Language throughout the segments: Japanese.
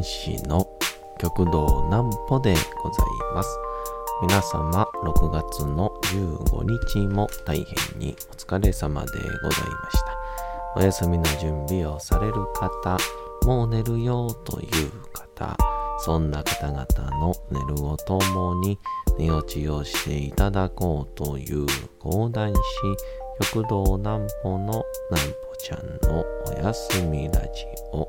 講談師の極道南歩でございます。皆様、6月の15日も大変にお疲れ様でございました。お休みの準備をされる方、もう寝るよという方、そんな方々の寝るをともに寝落ちをしていただこうという講談師、極道南歩の南歩ちゃんのおやすみラジオ。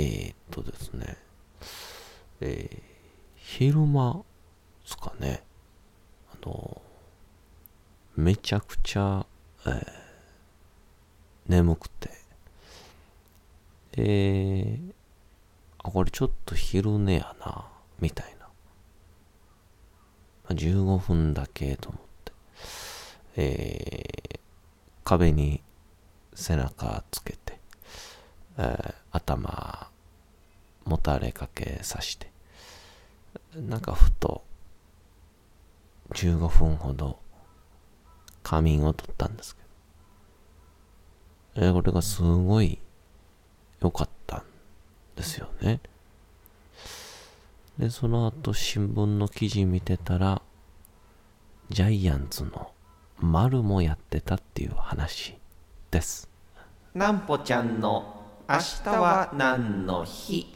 えー、っとですね、えー、昼間ですかね、あの、めちゃくちゃ、えー、眠くて、えー、あ、これちょっと昼寝やな、みたいな。15分だけと思って、えー、壁に背中つけて、えー、頭もたれかけさして。なんかふと15分ほど仮眠を取ったんですけど、えー、これがすごい良かったんですよね。でその後新聞の記事見てたらジャイアンツの丸もやってたっていう話です。なんぽちゃんの明日は何の日？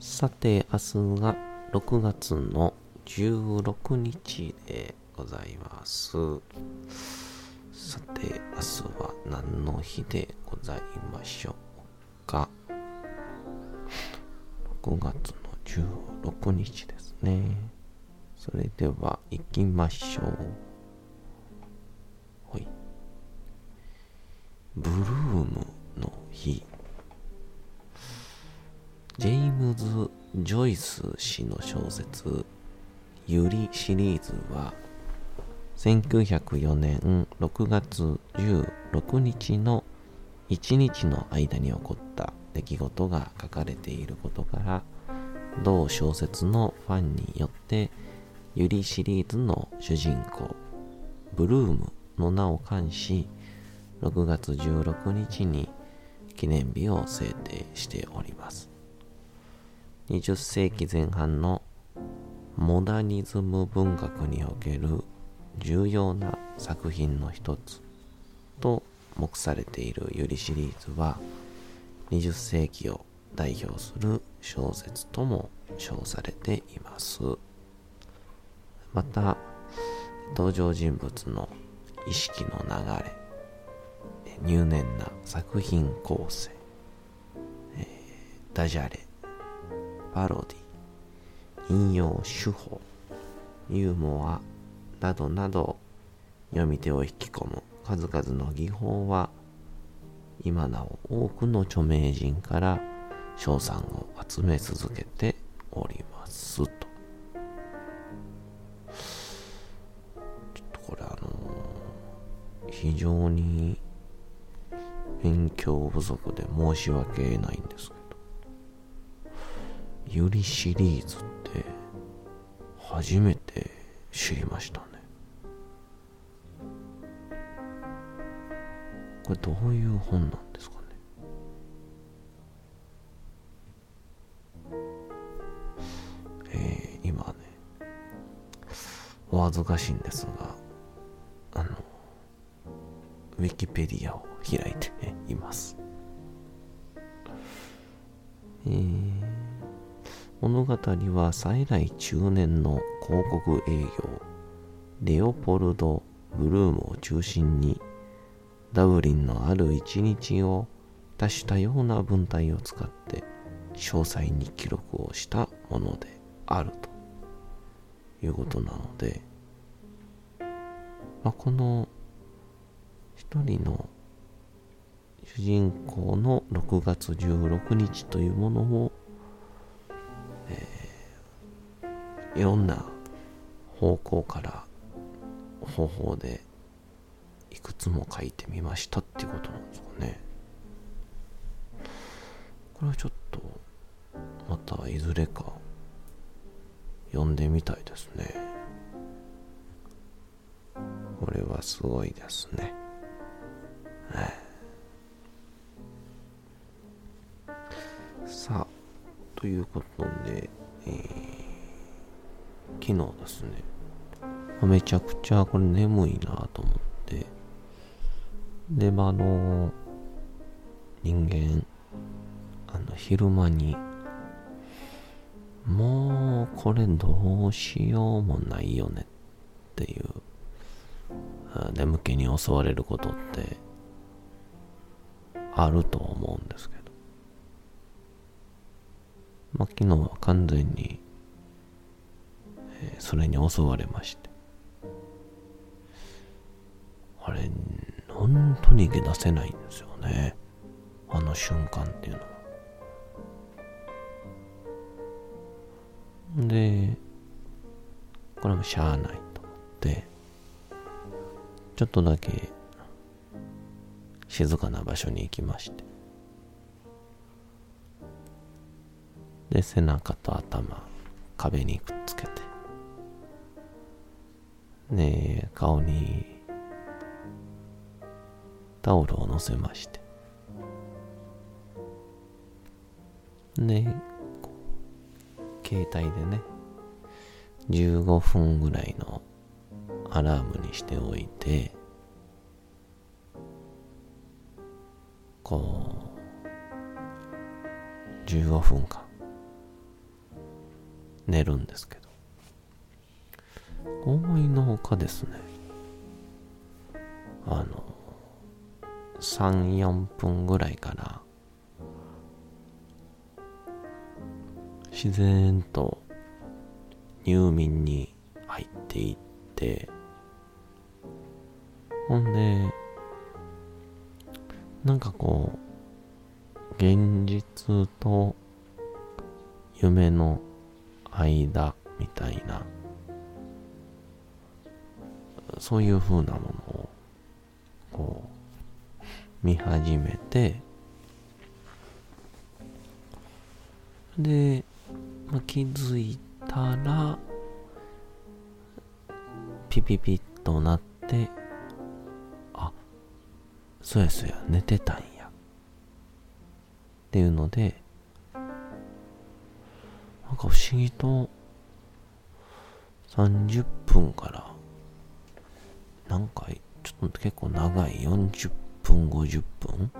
さて明日が6月の16日でございます。さて明日は何の日でございましょうか？6月の16日ですね。それでは行きましょう。ムズ・ジョイス氏の小説「ユリ」シリーズは1904年6月16日の1日の間に起こった出来事が書かれていることから同小説のファンによってユリシリーズの主人公ブルームの名を冠し6月16日に記念日を制定しております。20世紀前半のモダニズム文学における重要な作品の一つと目されているユリシリーズは20世紀を代表する小説とも称されています。また登場人物の意識の流れ入念な作品構成、えー、ダジャレパロディ引用手法ユーモアなどなど読み手を引き込む数々の技法は今なお多くの著名人から賞賛を集め続けておりますと。ちょっとこれあの、非常に勉強不足で申し訳ないんですけど、ユリシリーズって初めて知りましたね。これどういう本なんですかね？えー、今ね、お恥ずかしいんですが、あの、ウィキペディアを開いて、います。えー、物語は再来中年の広告営業レオポルド・ブルームを中心にダブリンのある一日を多種多様な文体を使って詳細に記録をしたものであると。いうことなので、まあ、この一人の主人公の6月16日というものを、いろんな方向から方法でいくつも書いてみましたってことなんですかね。これはちょっとまたいずれか読んでみたいですね。これはすごいですね。さあ、ということで、えー、昨日ですね、めちゃくちゃこれ眠いなと思って、で、まあ、あの、人間、あの、昼間に、もう、これどうしようもないよねっていう、眠気に襲われることって、あると思うんですけど。まあ、昨日は完全に、それに襲われまして。あれ、本当に逃げ出せないんですよね。あの瞬間っていうのは。で、これもしゃあないと思って、ちょっとだけ静かな場所に行きまして。で、背中と頭、壁にくっつけて。で、顔にタオルを乗せまして。で、携帯でね、15分ぐらいのアラームにしておいて、こう、15分間、寝るんですけど、思いのほかですね、あの、3、4分ぐらいから、自然と入眠に入っていって、ほんで、なんかこう、現実と夢の間みたいな、そういう風なものを、こう、見始めて、で、まあ、気づいたら、ピピピッとなってあ、そやそや、寝てたんや。っていうので、なんか不思議と、30分から、なんか、ちょっと結構長い40分、50分？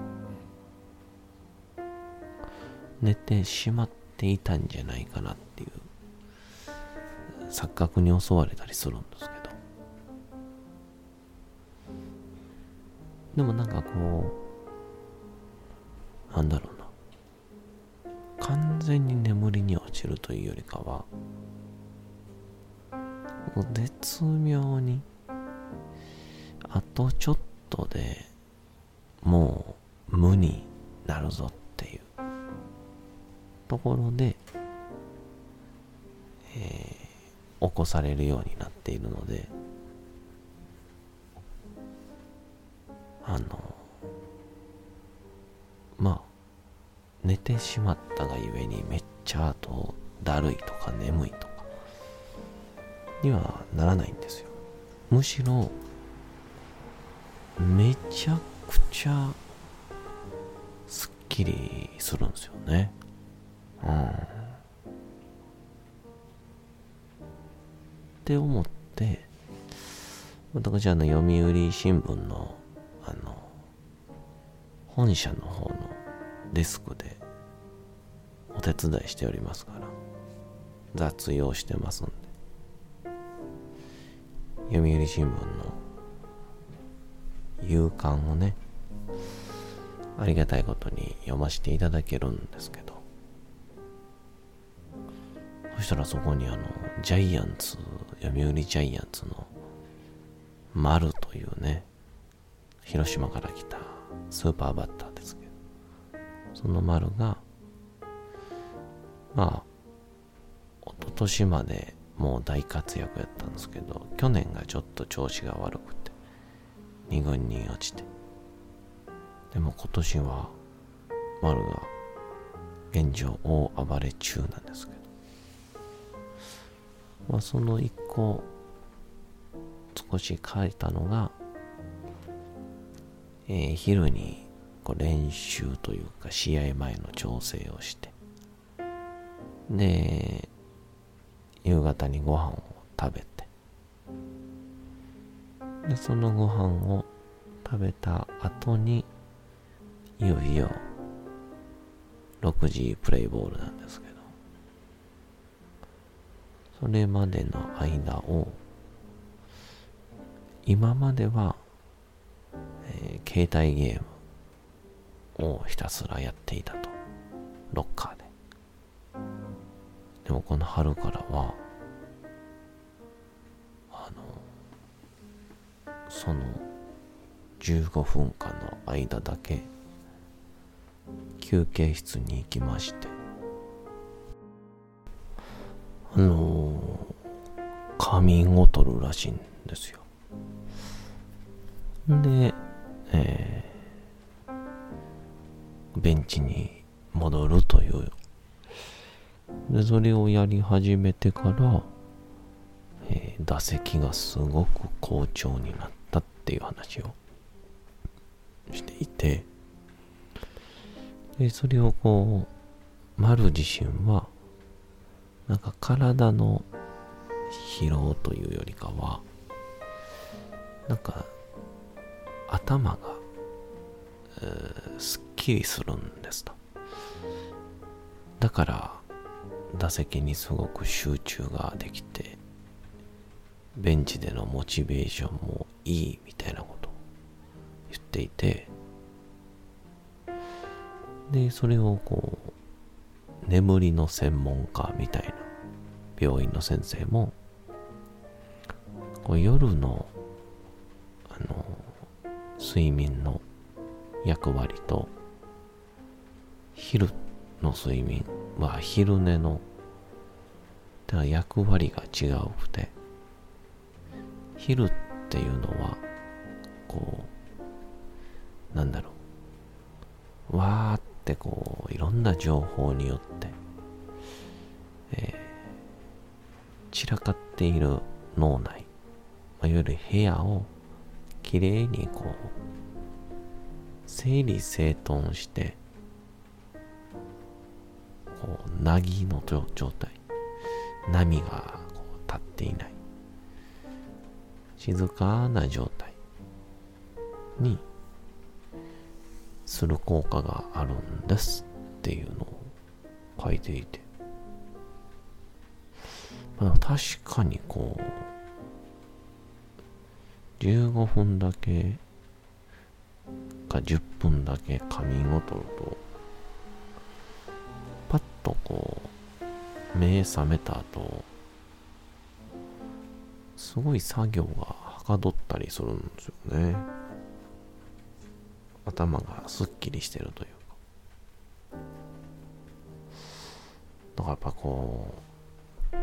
寝てしまっていたんじゃないかなっていう錯覚に襲われたりするんですけど。でもなんかこう、なんだろうな。完全に眠りに落ちるというよりかは、絶妙に、あとちょっとでもう無になるぞっていうところで、えー、起こされるようになっているので、あの、まあ、寝てしまったがゆえにめっちゃあとだるいとか眠いとかにはならないんですよ。むしろ、めちゃくちゃすっきりするんですよね。うん。って思って、私あの読売新聞のあの、本社の方のデスクでお、手伝いしておりますから、雑用してますんで。読売新聞の夕刊をね、ありがたいことに読ませていただけるんですけど、そしたらそこにあの、ジャイアンツ、読売ジャイアンツの丸というね、広島から来たスーパーバッターですけど、その丸が、まあ、一昨年までもう大活躍やったんですけど、去年がちょっと調子が悪くて、2軍に落ちて。でも今年は、丸が現状大暴れ中なんですけど、まあその一個、少し書いたのが、えー、昼にこう練習というか試合前の調整をして、で、夕方にご飯を食べて、で、そのご飯を食べた後に、いよいよ6時プレイボールなんですけど、それまでの間を、今までは、えー、携帯ゲームをひたすらやっていたと。ロッカーで。でもこの春からは、その15分間の間だけ休憩室に行きまして、あの仮眠を取るらしいんですよ。で、えー、ベンチに戻るという。で、それをやり始めてから、えー、打席がすごく好調になった。っていう話をしていて、で、それをこう、丸自身は、なんか体の疲労というよりかは、なんか頭が、すっきりするんですと。だから、打席にすごく集中ができて、ベンチでのモチベーションもいいみたいなことを言っていて、で、それをこう、眠りの専門家みたいな病院の先生も、こう夜の、あの、睡眠の役割と、昼の睡眠は昼寝の役割が違うくて、昼っていうのは、こう、なんだろう、わーってこう、いろんな情報によって、えー、散らかっている脳内、まあ、いわゆる部屋をきれいにこう、整理整頓して、こう、なぎの状態。波がこう立っていない。静かな状態にする効果があるんですっていうのを書いていて。まあ、確かにこう、15分だけか10分だけ仮眠を取ると、パッとこう、目覚めた後、すごい作業がはかどったりするんですよね。頭がすっきりしてるというか。だからやっぱこう、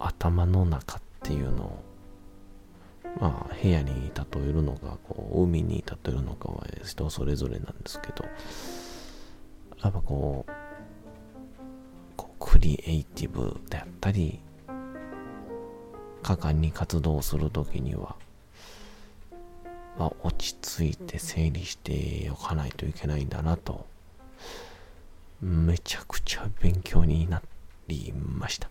頭の中っていうのを、まあ部屋に例えるのか、こう海に例えるのかは人それぞれなんですけど、やっぱこう、こうクリエイティブであったり、果敢に活動する時には、まあ、落ち着いて整理しておかないといけないんだなと、めちゃくちゃ勉強になりました。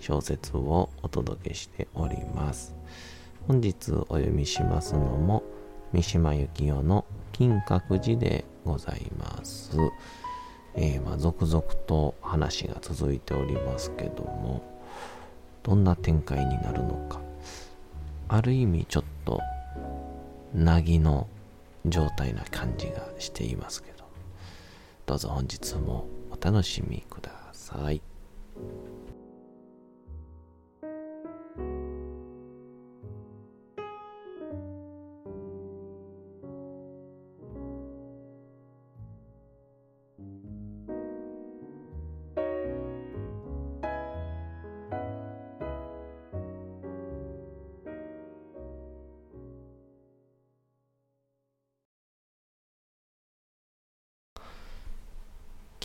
小説をお届けしております。本日お読みしますのも三島由紀夫の金閣寺でございます。えー、まあ、続々と話が続いておりますけどもどんな展開になるのか。ある意味ちょっとなぎの状態な感じがしていますけどどうぞ本日もお楽しみください。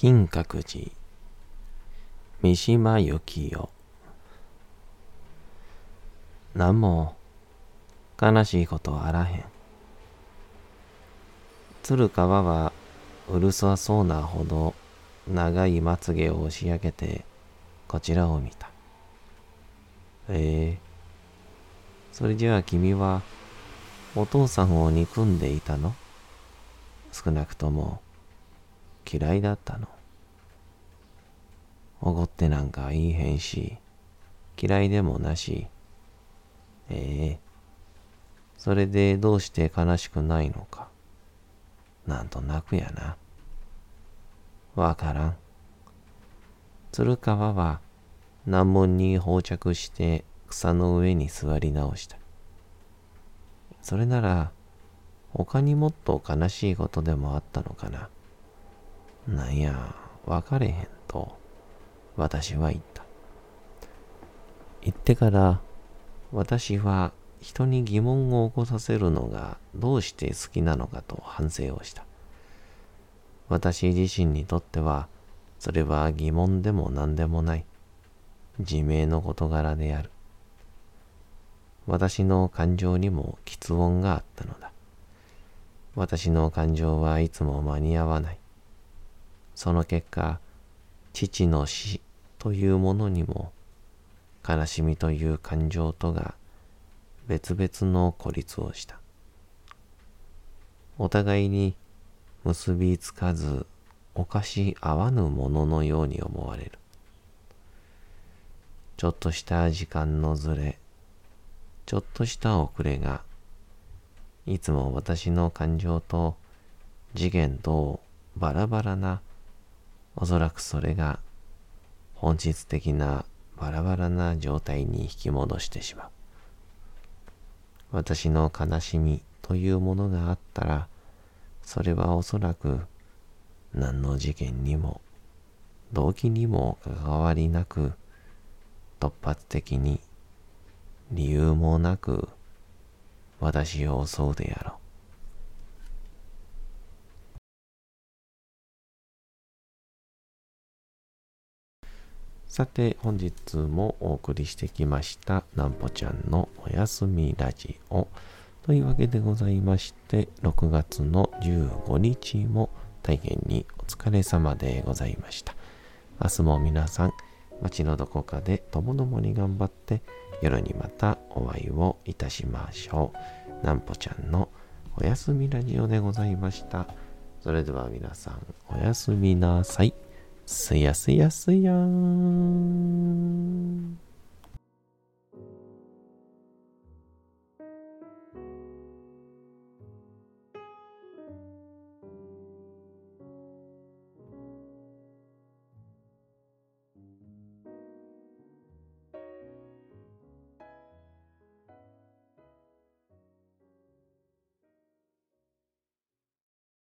金閣寺。三島由紀夫。何も悲しいことあらへん。鶴川はうるさそうなほど長いまつげを押し上げてこちらを見た。ええそれじゃあ君はお父さんを憎んでいたの？少なくとも嫌いだったの？怒ってなんか言いへんし、嫌いでもなし。ええそれでどうして悲しくないのか。なんとなくやな。わからん。鶴川は難問に放着して草の上に座り直した。それなら他にもっと悲しいことでもあったのかな。なんや、分かれへんと、私は言った。言ってから、私は人に疑問を起こさせるのがどうして好きなのかと反省をした。私自身にとっては、それは疑問でも何でもない。自明の事柄である。私の感情にも喫音があったのだ。私の感情はいつも間に合わない。その結果、父の死というものにも、悲しみという感情とが別々の孤立をした。お互いに結びつかず、おかし合わぬもののように思われる。ちょっとした時間のずれ、ちょっとした遅れが、いつも私の感情と次元とバラバラなおそらくそれが本質的なバラバラな状態に引き戻してしまう。私の悲しみというものがあったら、それはおそらく何の事件にも動機にも関わりなく突発的に理由もなく私を襲うであろう。さて本日もお送りしてきましたなんぽちゃんのおやすみラジオというわけでございまして6月の15日も大変にお疲れ様でございました。明日も皆さん街のどこかでともどもに頑張って夜にまたお会いをいたしましょう。なんぽちゃんのおやすみラジオでございました。それでは皆さんおやすみなさい。すやすやすやーん。